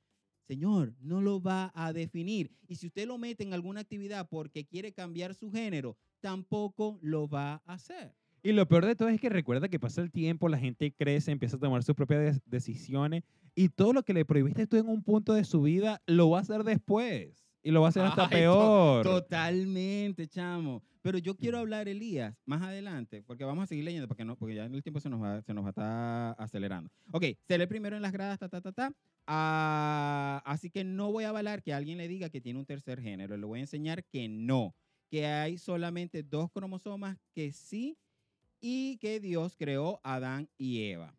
señor, no lo va a definir. Y si usted lo mete en alguna actividad porque quiere cambiar su género, tampoco lo va a hacer. Y lo peor de todo es que recuerda que pasa el tiempo, la gente crece, empieza a tomar sus propias decisiones y todo lo que le prohibiste tú en un punto de su vida lo va a hacer después. Y lo va a hacer hasta Ay, to- peor. Totalmente, chamo. Pero yo quiero hablar, Elías, más adelante, porque vamos a seguir leyendo, porque, no, porque ya el tiempo se nos va, se nos va a estar acelerando. Ok, se lee primero en las gradas, ta, ta, ta, ta. Ah, así que no voy a avalar que alguien le diga que tiene un tercer género. Le voy a enseñar que no, que hay solamente dos cromosomas que sí y que Dios creó a Adán y Eva.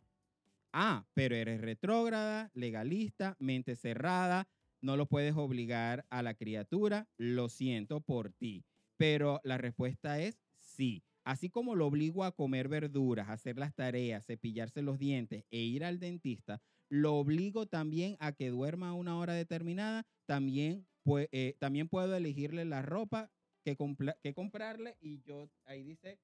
Ah, pero eres retrógrada, legalista, mente cerrada, no lo puedes obligar a la criatura, lo siento por ti. Pero la respuesta es sí. Así como lo obligo a comer verduras, hacer las tareas, cepillarse los dientes e ir al dentista, lo obligo también a que duerma a una hora determinada, también, pue- eh, también puedo elegirle la ropa que, que comprarle y yo, ahí dice,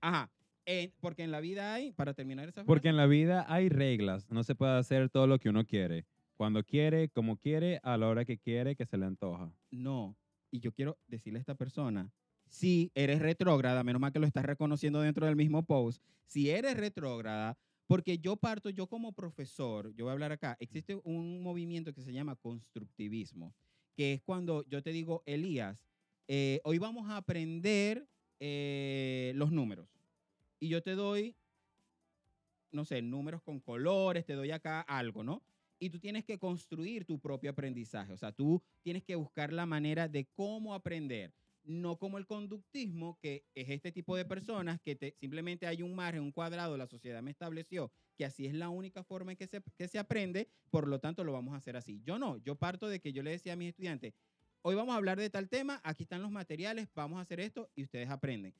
ajá, en- porque en la vida hay, para terminar esa Porque frase, en la vida hay reglas, no se puede hacer todo lo que uno quiere. Cuando quiere, como quiere, a la hora que quiere, que se le antoja. no. Y yo quiero decirle a esta persona, si eres retrógrada, menos mal que lo estás reconociendo dentro del mismo post, si eres retrógrada, porque yo parto, yo como profesor, yo voy a hablar acá, existe un movimiento que se llama constructivismo, que es cuando yo te digo, Elías, eh, hoy vamos a aprender eh, los números. Y yo te doy, no sé, números con colores, te doy acá algo, ¿no? y tú tienes que construir tu propio aprendizaje. O sea, tú tienes que buscar la manera de cómo aprender. No como el conductismo, que es este tipo de personas que te, simplemente hay un margen, un cuadrado, la sociedad me estableció que así es la única forma en que se, que se aprende, por lo tanto lo vamos a hacer así. Yo no, yo parto de que yo le decía a mis estudiantes, hoy vamos a hablar de tal tema, aquí están los materiales, vamos a hacer esto y ustedes aprenden.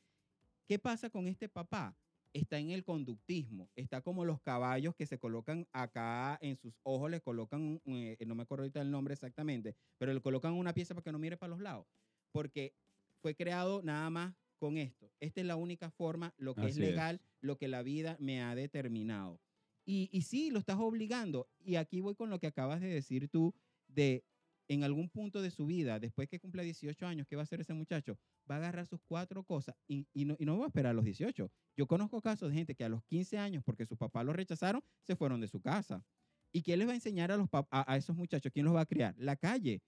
¿Qué pasa con este papá? está en el conductismo, está como los caballos que se colocan acá en sus ojos, le colocan, eh, no me acuerdo ahorita el nombre exactamente, pero le colocan una pieza para que no mire para los lados, porque fue creado nada más con esto. Esta es la única forma, lo que es legal, es. lo que la vida me ha determinado. Y, y sí, lo estás obligando. Y aquí voy con lo que acabas de decir tú, de en algún punto de su vida, después que cumpla 18 años, ¿qué va a hacer ese muchacho? Va a agarrar sus cuatro cosas y, y no, y no va a esperar a los 18. Yo conozco casos de gente que a los 15 años, porque sus papás los rechazaron, se fueron de su casa. ¿Y quién les va a enseñar a, los a, a esos muchachos? ¿Quién los va a criar? La calle.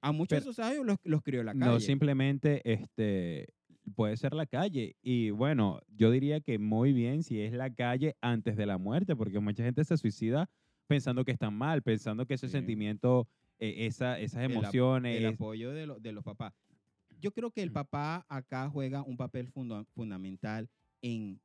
A muchos Pero- de esos sabios los, los crió la calle. No, simplemente este, puede ser la calle. Y bueno, yo diría que muy bien si es la calle antes de la muerte, porque mucha gente se suicida pensando que están mal, pensando que ese Sí. sentimiento, eh, esa, esas El ap- emociones, el es- apoyo de, lo- de los papás. Yo creo que el papá acá juega un papel funda- fundamental en...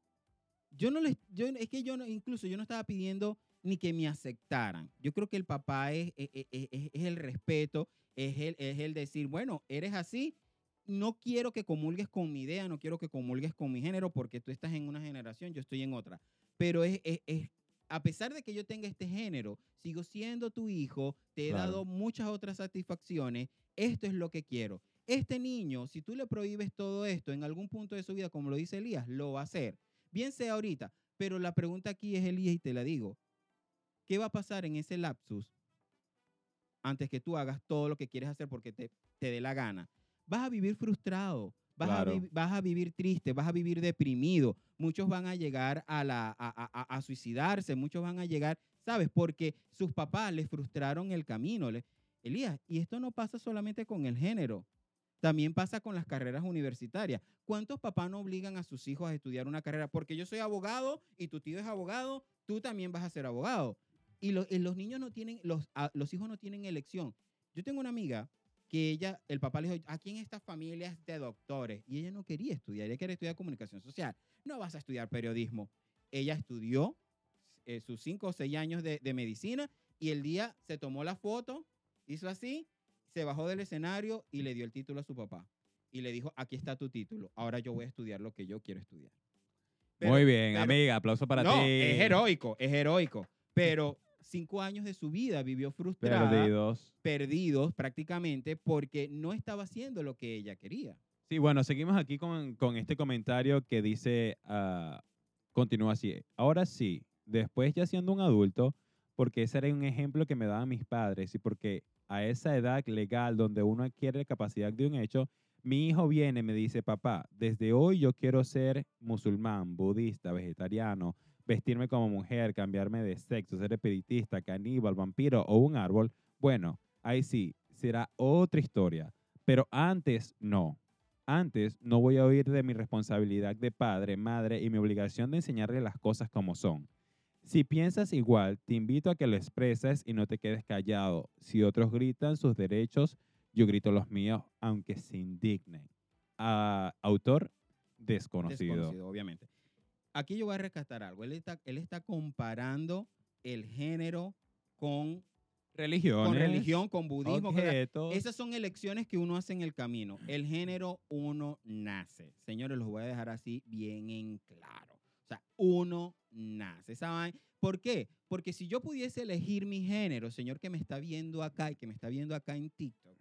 Yo no les... Yo, es que yo no, incluso yo no estaba pidiendo ni que me aceptaran. Yo creo que el papá es, es, es- es- es el respeto, es el, es el decir, bueno, eres así, no quiero que comulgues con mi idea, no quiero que comulgues con mi género, porque tú estás en una generación, yo estoy en otra. Pero es, es- es- a pesar de que yo tenga este género, sigo siendo tu hijo, te he Claro. dado muchas otras satisfacciones, esto es lo que quiero. Este niño, si tú le prohíbes todo esto en algún punto de su vida, como lo dice Elías, lo va a hacer. Bien sea ahorita, pero la pregunta aquí es, Elías, y te la digo, ¿qué va a pasar en ese lapsus antes que tú hagas todo lo que quieres hacer porque te, te dé la gana? Vas a vivir frustrado, vas, Claro. a, vi- vas a vivir triste, vas a vivir deprimido. Muchos van a llegar a, la, a, a- a- a suicidarse, muchos van a llegar, ¿sabes? Porque sus papás les frustraron el camino. Elías, y esto no pasa solamente con el género, también pasa con las carreras universitarias. ¿Cuántos papás no obligan a sus hijos a estudiar una carrera? Porque yo soy abogado y tu tío es abogado, tú también vas a ser abogado. Y, lo- y los niños no tienen, los, hijos no tienen elección. Yo tengo una amiga que ella, el papá le dijo, aquí en esta familia es de doctores. Y ella no quería estudiar, ella quería estudiar comunicación social. No vas a estudiar periodismo. Ella estudió eh, sus cinco o seis años de, de medicina y el día se tomó la foto, hizo así, se bajó del escenario y le dio el título a su papá. Y le dijo, aquí está tu título, ahora yo voy a estudiar lo que yo quiero estudiar. Pero- Muy bien, pero- amiga, aplauso para no, ti. es heroico, es heroico. Pero cinco años de su vida vivió frustrada, Perdidos. perdidos prácticamente, porque no estaba haciendo lo que ella quería. Sí, bueno, seguimos aquí con, con este comentario que dice, ah, continúa así. Ahora sí, después ya siendo un adulto, porque ese era un ejemplo que me daban mis padres y porque a esa edad legal donde uno adquiere capacidad de un hecho, mi hijo viene y me dice, papá, desde hoy yo quiero ser musulmán, budista, vegetariano, vestirme como mujer, cambiarme de sexo, ser espiritista, caníbal, vampiro o un árbol. Bueno, ahí sí, será otra historia. Pero antes no. Antes no voy a oír de mi responsabilidad de padre, madre y mi obligación de enseñarle las cosas como son. Si piensas igual, te invito a que lo expreses y no te quedes callado. Si otros gritan sus derechos, yo grito los míos, aunque se indignen. Ah, autor desconocido. Desconocido, obviamente. Aquí yo voy a rescatar algo. Él está, él está comparando el género con, Religiones, con religión, con budismo. con la-. Esas son elecciones que uno hace en el camino. El género uno nace. Señores, los voy a dejar así bien en claro. Uno nace. ¿Saben? ¿Por qué? Porque si yo pudiese elegir mi género, señor que me está viendo acá y que me está viendo acá en TikTok,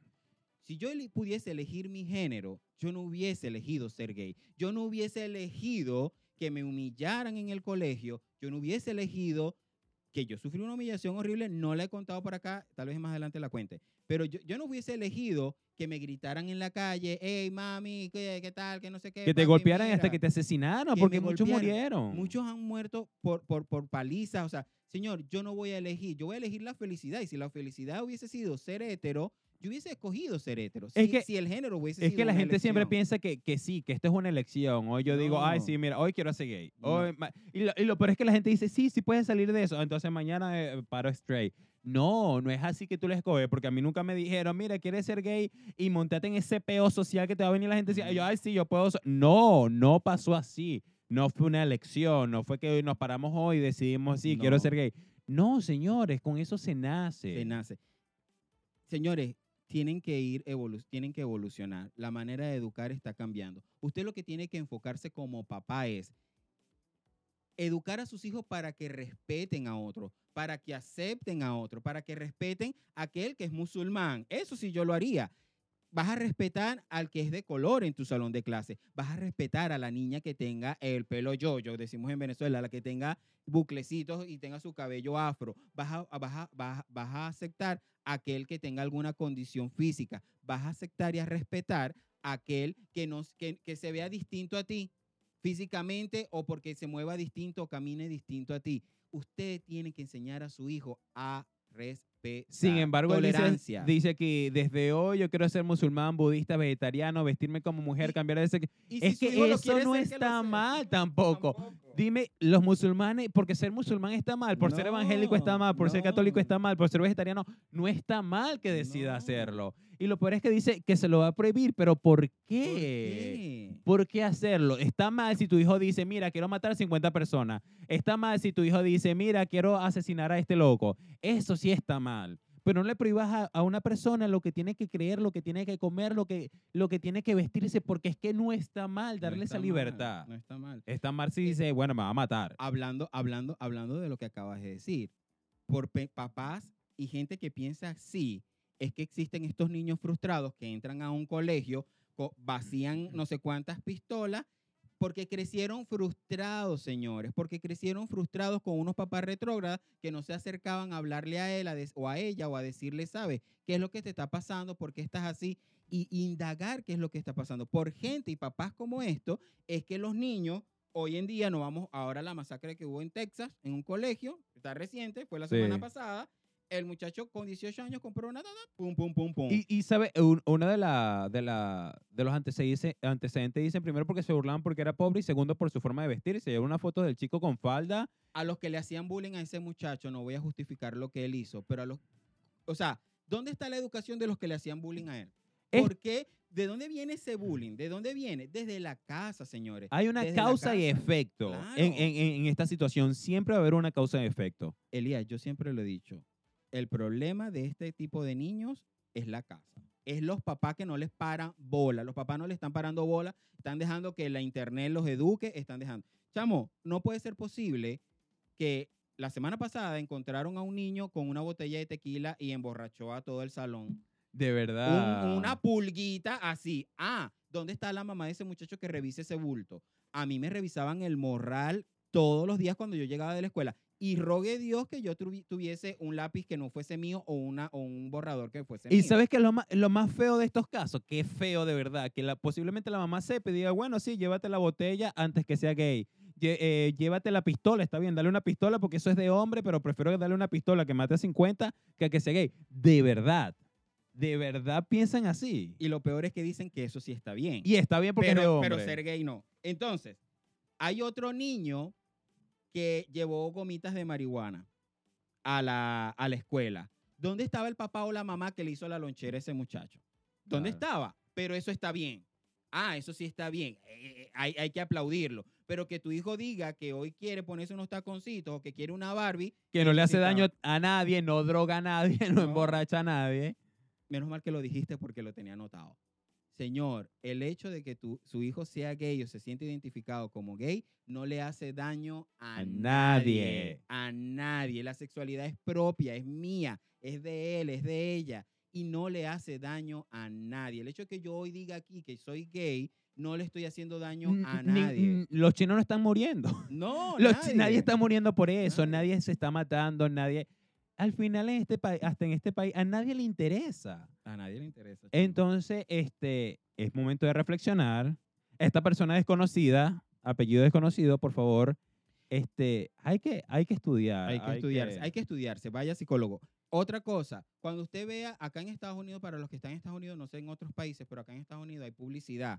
si yo pudiese elegir mi género, yo no hubiese elegido ser gay. Yo no hubiese elegido que me humillaran en el colegio. Yo no hubiese elegido que yo sufrí una humillación horrible. No la he contado por acá, tal vez más adelante la cuente. Pero yo, yo no hubiese elegido que me gritaran en la calle, hey, mami, ¿qué, qué tal? Que no sé qué. que te papi, golpearan hasta mira". que te asesinaron, Que porque muchos murieron. Muchos han muerto por, por, por palizas. O sea, señor, yo no voy a elegir, yo voy a elegir la felicidad. Y si la felicidad hubiese sido ser hétero, yo hubiese escogido ser hétero. Es si, que- si el género hubiese Es sido que la gente siempre elección. piensa que, que sí, que esto es una elección. Hoy yo digo, ay, No. sí, mira, hoy quiero ser gay. No. Hoy ma- y, lo, y lo peor es que la gente dice, sí, sí puedes salir de eso. Entonces mañana eh, paro straight. No, no es así que tú le escoges, porque a mí nunca me dijeron, mira, quieres ser gay y montate en ese peo social que te va a venir la gente y ay, sí, yo puedo. ser-". No, no pasó así. No fue una elección, no fue que hoy nos paramos hoy y decidimos, sí, quiero ser gay. No, señores, con eso se nace. se nace. Señores, tienen que ir evolu- tienen que evolucionar. La manera de educar está cambiando. Usted lo que tiene que enfocarse como papá es educar a sus hijos para que respeten a otro, para que acepten a otro, para que respeten a aquel que es musulmán. Eso sí yo lo haría. Vas a respetar al que es de color en tu salón de clase. Vas a respetar a la niña que tenga el pelo yo-yo, decimos en Venezuela, la que tenga buclecitos y tenga su cabello afro. Vas a, vas a- vas a aceptar a aquel que tenga alguna condición física. Vas a aceptar y a respetar a aquel que, nos, que, que se vea distinto a ti físicamente o porque se mueva distinto o camine distinto a ti. Usted tiene que enseñar a su hijo a respetar. Sin embargo, él dice, tolerancia. dice que desde hoy yo quiero ser musulmán, budista, vegetariano, vestirme como mujer, Y- cambiar de sexo. Si es su que eso no ser, está mal tampoco. Dime, los musulmanes, porque ser musulmán está mal, por ser evangélico está mal, por ser No, católico no. está mal, por ser vegetariano, no está mal que decida No. hacerlo. Y lo peor es que dice que se lo va a prohibir, pero ¿por ¿Por qué? ¿Por qué hacerlo? Está mal si tu hijo dice, mira, quiero matar 50 personas. Está mal si tu hijo dice, mira, quiero asesinar a este loco. Eso sí está mal. Pero no le prohíbas a, a una persona lo que tiene que creer, lo que tiene que comer, lo que, lo que tiene que vestirse, porque es que no está mal No darle está esa mal, libertad. no está mal. Está mal si dice, bueno, me va a matar. hablando, hablando, hablando de lo que acabas de decir, por papás y gente que piensa así, es que existen estos niños frustrados que entran a un colegio, co- vacían no sé cuántas pistolas, porque crecieron frustrados, señores, porque crecieron frustrados con unos papás retrógradas que no se acercaban a hablarle a él a o a ella o a decirle, ¿sabes? ¿Qué es lo que te está pasando? ¿Por qué estás así? Y indagar qué es lo que está pasando. Por gente y papás como esto, es que los niños hoy en día no vamos ahora a la masacre que hubo en Texas, en un colegio, está reciente, fue la Sí. semana pasada. El muchacho con 18 años compró una dada, pum, pum, pum, pum. Y, y sabe, un- una de, la, de, la, de los antecedentes, antecedentes dicen primero porque se burlaban porque era pobre y segundo por su forma de vestir. Se lleva una foto del chico con falda. a los que le hacían bullying a ese muchacho, no voy a justificar lo que él hizo, pero a los, o sea, ¿dónde está la educación de los que le hacían bullying a él? Es- ¿Por qué? ¿De dónde viene ese bullying? ¿De dónde viene? Desde la casa, señores. Hay una Desde causa y efecto Claro. en- en- en esta situación. Siempre va a haber una causa y efecto. Elías, yo siempre lo he dicho, el problema de este tipo de niños es la casa. Es los papás que no les paran bola. Los papás no le están parando bola, están dejando que la internet los eduque, están dejando. Chamo, no puede ser posible que la semana pasada encontraron a un niño con una botella de tequila y emborrachó a todo el salón. De Un- verdad. una pulguita así. Ah, ¿dónde está la mamá de ese muchacho que revise ese bulto? A mí me revisaban el morral todos los días cuando yo llegaba de la escuela. Y rogué Dios que yo tuvi- tuviese un lápiz que no fuese mío o, una, o un borrador que fuese Y mío. sabes que lo más, lo más feo de estos casos, que es feo de verdad, que la, posiblemente la mamá sepa y diga, bueno, sí, llévate la botella antes que sea gay. Lle- eh, llévate la pistola, está bien, dale una pistola porque eso es de hombre, pero prefiero darle una pistola que mate a 50 que a que sea gay. De verdad, de verdad piensan así. Y lo peor es que dicen que eso sí está bien. Y está bien porque es de hombre. pero ser gay no. Entonces, hay otro niño que llevó gomitas de marihuana a la, a la escuela. ¿Dónde estaba el papá o la mamá que le hizo la lonchera a ese muchacho? ¿Dónde Claro. estaba? Pero eso está bien. Ah, eso sí está bien. Eh, eh, hay, hay que aplaudirlo. Pero que tu hijo diga que hoy quiere ponerse unos taconcitos o que quiere una Barbie, que no le hace daño a nadie, no droga a nadie, no, No. emborracha a nadie. menos mal que lo dijiste porque lo tenía anotado. Señor, el hecho de que tu, su hijo sea gay o se siente identificado como gay no le hace daño a, A nadie. nadie. A nadie. La sexualidad es propia, es mía, es de él, es de ella y no le hace daño a nadie. El hecho de que yo hoy diga aquí que soy gay no le estoy haciendo daño a nadie. los chinos no están muriendo. No, Los- nadie. nadie. está muriendo por eso, Nadie. nadie. se está matando, nadie. Al final en este país, hasta en este país, a nadie le interesa. A nadie le interesa. Entonces, este, es momento de reflexionar. Esta persona desconocida, apellido desconocido, por favor, este, hay que, hay que estudiar. Hay que estudiarse, hay que estudiarse, vaya psicólogo. Otra cosa, cuando usted vea acá en Estados Unidos, para los que están en Estados Unidos, no sé en otros países, pero acá en Estados Unidos hay publicidad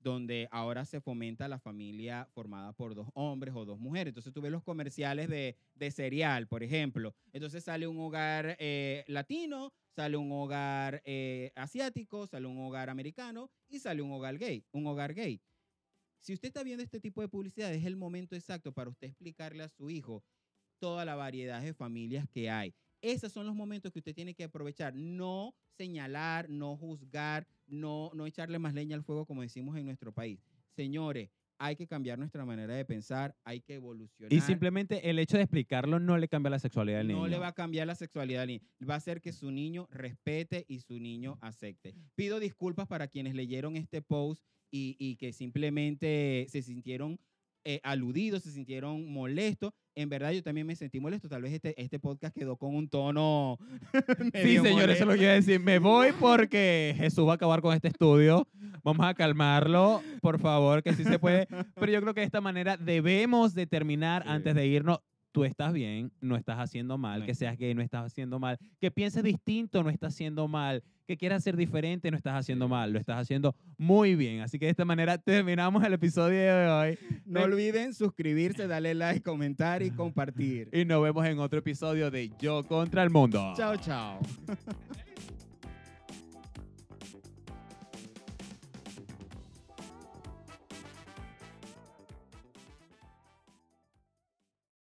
donde ahora se fomenta la familia formada por dos hombres o dos mujeres. Entonces tú ves los comerciales de, de cereal, por ejemplo. Entonces sale un hogar eh, latino, sale un hogar eh, asiático, sale un hogar americano y sale un hogar gay, un hogar gay. Si usted está viendo este tipo de publicidad, es el momento exacto para usted explicarle a su hijo toda la variedad de familias que hay. Esos son los momentos que usted tiene que aprovechar, no señalar, no juzgar, no, no echarle más leña al fuego como decimos en nuestro país. Señores, hay que cambiar nuestra manera de pensar, hay que evolucionar. Y simplemente el hecho de explicarlo no le cambia la sexualidad del niño. no le va a cambiar la sexualidad al niño. Va a hacer que su niño respete y su niño acepte. Pido disculpas para quienes leyeron este post y, y que simplemente se sintieron eh, aludidos, se sintieron molestos. En verdad, yo también me sentí molesto. Tal vez este, este podcast quedó con un tono. Sí, señores, eso es lo a decir. Me voy porque Jesús va a acabar con este estudio. Vamos a calmarlo, por favor, que sí se puede. Pero yo creo que de esta manera debemos de terminar Sí. antes de irnos. Tú estás bien, no estás haciendo mal. Que seas gay, no estás haciendo mal. Que pienses distinto, no estás haciendo mal. Que quieras ser diferente, no estás haciendo Sí, mal. Lo estás haciendo muy bien. Así que de esta manera terminamos el episodio de hoy. No olviden suscribirse, darle like, comentar y compartir. Y nos vemos en otro episodio de Yo contra el Mundo. Chao, chao.